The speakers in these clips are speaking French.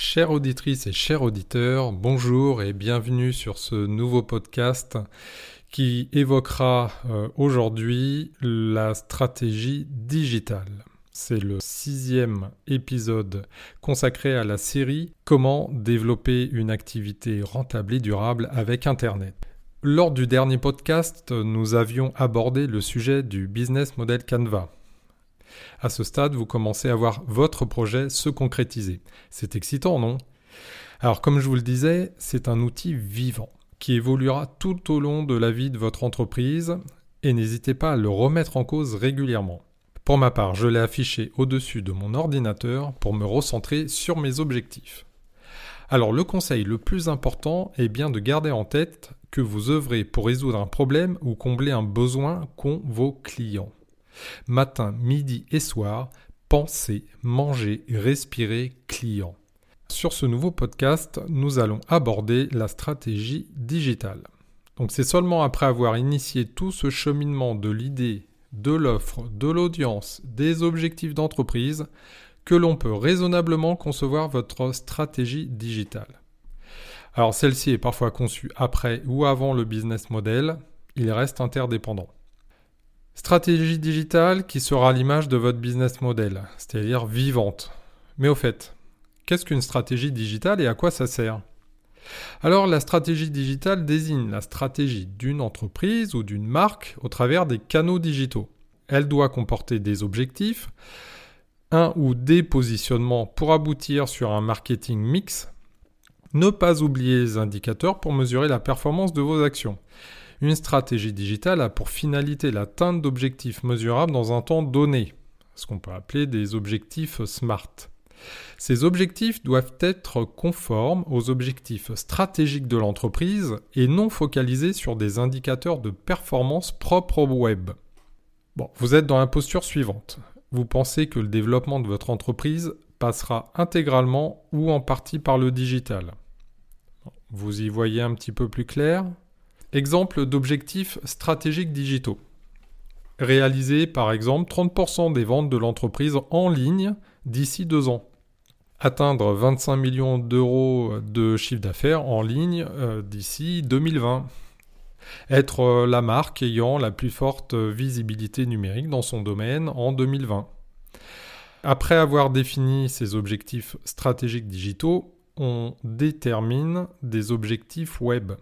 Chères auditrices et chers auditeurs, bonjour et bienvenue sur ce nouveau podcast qui évoquera euh, aujourd'hui la stratégie digitale. C'est le sixième épisode consacré à la série Comment développer une activité rentable et durable avec Internet. Lors du dernier podcast, nous avions abordé le sujet du business model Canva. À ce stade, vous commencez à voir votre projet se concrétiser. C'est excitant, non? Alors, comme je vous le disais, c'est un outil vivant qui évoluera tout au long de la vie de votre entreprise et n'hésitez pas à le remettre en cause régulièrement. Pour ma part, je l'ai affiché au-dessus de mon ordinateur pour me recentrer sur mes objectifs. Alors le conseil le plus important est bien de garder en tête que vous œuvrez pour résoudre un problème ou combler un besoin qu'ont vos clients. Matin, midi et soir, pensez, mangez, respirez client. Sur ce nouveau podcast, nous allons aborder la stratégie digitale. Donc c'est seulement après avoir initié tout ce cheminement de l'idée de l'offre, de l'audience, des objectifs d'entreprise, que l'on peut raisonnablement concevoir votre stratégie digitale. Alors celle-ci est parfois conçue après ou avant le business model, il reste interdépendant. Stratégie digitale qui sera l'image de votre business model, c'est-à-dire vivante. Mais au fait, qu'est-ce qu'une stratégie digitale et à quoi ça sert? Alors la stratégie digitale désigne la stratégie d'une entreprise ou d'une marque au travers des canaux digitaux. Elle doit comporter des objectifs, un ou des positionnements pour aboutir sur un marketing mix. Ne pas oublier les indicateurs pour mesurer la performance de vos actions. Une stratégie digitale a pour finalité l'atteinte d'objectifs mesurables dans un temps donné, ce qu'on peut appeler des objectifs SMART. Ces objectifs doivent être conformes aux objectifs stratégiques de l'entreprise et non focalisés sur des indicateurs de performance propres au web. Vous êtes dans la posture suivante. Vous pensez que le développement de votre entreprise passera intégralement ou en partie par le digital. Vous y voyez un petit peu plus clair Exemple d'objectifs stratégiques digitaux. Réaliser par exemple 30% des ventes de l'entreprise en ligne d'ici deux ans atteindre 25 millions d'euros de chiffre d'affaires en ligne euh, d'ici 2020. Être euh, la marque ayant la plus forte visibilité numérique dans son domaine en 2020. Après avoir défini ces objectifs stratégiques digitaux, on détermine des objectifs web.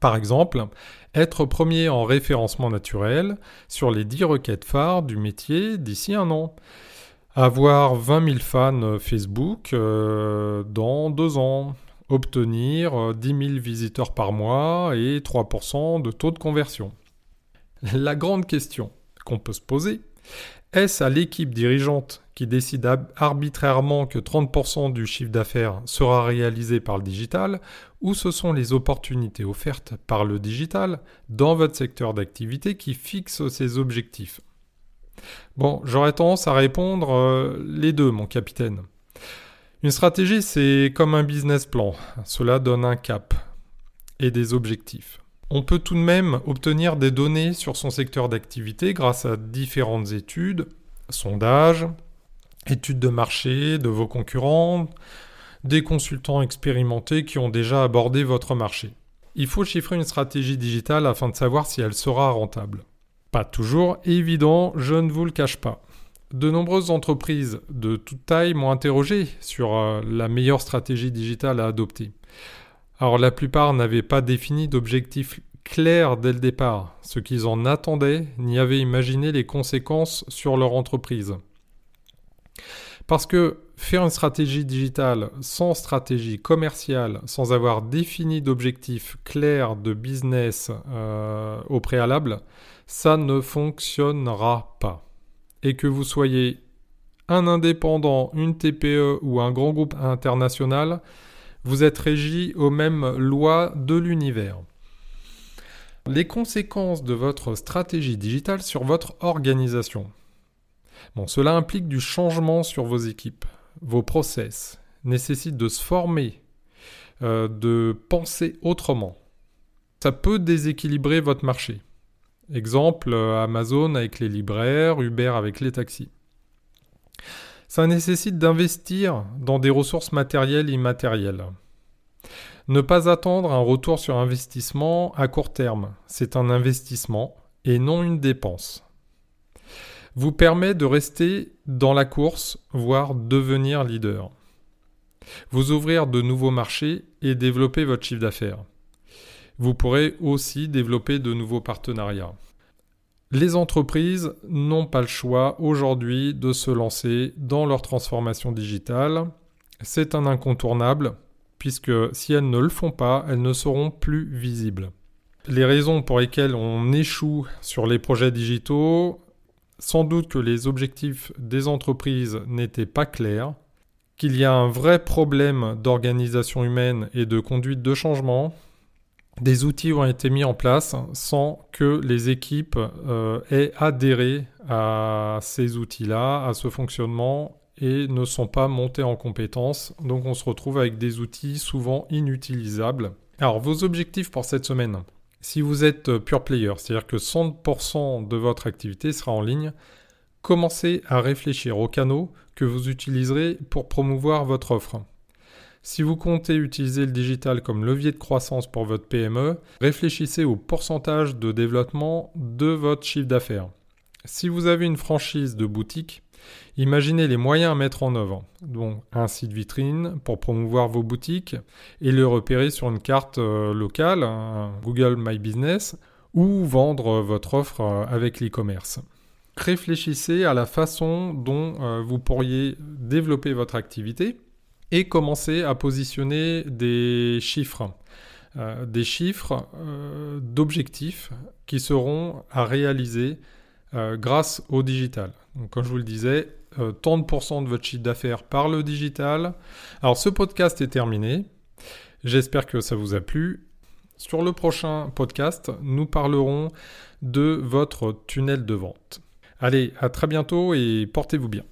Par exemple, être premier en référencement naturel sur les 10 requêtes phares du métier d'ici un an avoir 20 000 fans Facebook euh, dans deux ans, obtenir 10 euh, 000 visiteurs par mois et 3% de taux de conversion. La grande question qu'on peut se poser, est-ce à l'équipe dirigeante qui décide arbitrairement que 30% du chiffre d'affaires sera réalisé par le digital, ou ce sont les opportunités offertes par le digital dans votre secteur d'activité qui fixent ces objectifs? Bon, j'aurais tendance à répondre euh, les deux, mon capitaine. Une stratégie, c'est comme un business plan. Cela donne un cap et des objectifs. On peut tout de même obtenir des données sur son secteur d'activité grâce à différentes études, sondages, études de marché de vos concurrents, des consultants expérimentés qui ont déjà abordé votre marché. Il faut chiffrer une stratégie digitale afin de savoir si elle sera rentable. Pas toujours évident, je ne vous le cache pas. De nombreuses entreprises de toute taille m'ont interrogé sur euh, la meilleure stratégie digitale à adopter. Alors la plupart n'avaient pas défini d'objectifs clairs dès le départ, ce qu'ils en attendaient n'y avaient imaginé les conséquences sur leur entreprise. Parce que faire une stratégie digitale sans stratégie commerciale, sans avoir défini d'objectifs clairs de business euh, au préalable, ça ne fonctionnera pas. Et que vous soyez un indépendant, une TPE ou un grand groupe international, vous êtes régi aux mêmes lois de l'univers. Les conséquences de votre stratégie digitale sur votre organisation. Bon, cela implique du changement sur vos équipes, vos process, nécessite de se former, euh, de penser autrement. Ça peut déséquilibrer votre marché. Exemple, euh, Amazon avec les libraires, Uber avec les taxis. Ça nécessite d'investir dans des ressources matérielles et immatérielles. Ne pas attendre un retour sur investissement à court terme, c'est un investissement et non une dépense. Vous permet de rester dans la course, voire devenir leader. Vous ouvrir de nouveaux marchés et développer votre chiffre d'affaires. Vous pourrez aussi développer de nouveaux partenariats. Les entreprises n'ont pas le choix aujourd'hui de se lancer dans leur transformation digitale. C'est un incontournable, puisque si elles ne le font pas, elles ne seront plus visibles. Les raisons pour lesquelles on échoue sur les projets digitaux, sans doute que les objectifs des entreprises n'étaient pas clairs, qu'il y a un vrai problème d'organisation humaine et de conduite de changement, des outils ont été mis en place sans que les équipes euh, aient adhéré à ces outils-là, à ce fonctionnement et ne sont pas montés en compétences. Donc on se retrouve avec des outils souvent inutilisables. Alors vos objectifs pour cette semaine. Si vous êtes pure player, c'est-à-dire que 100% de votre activité sera en ligne, commencez à réfléchir aux canaux que vous utiliserez pour promouvoir votre offre. Si vous comptez utiliser le digital comme levier de croissance pour votre PME, réfléchissez au pourcentage de développement de votre chiffre d'affaires. Si vous avez une franchise de boutique, imaginez les moyens à mettre en œuvre. Donc un site vitrine pour promouvoir vos boutiques et le repérer sur une carte euh, locale, Google My Business, ou vendre votre offre euh, avec l'e-commerce. Réfléchissez à la façon dont euh, vous pourriez développer votre activité et commencer à positionner des chiffres, euh, des chiffres euh, d'objectifs qui seront à réaliser euh, grâce au digital. Donc, comme je vous le disais, tant de pourcents de votre chiffre d'affaires par le digital. Alors ce podcast est terminé. J'espère que ça vous a plu. Sur le prochain podcast, nous parlerons de votre tunnel de vente. Allez, à très bientôt et portez-vous bien.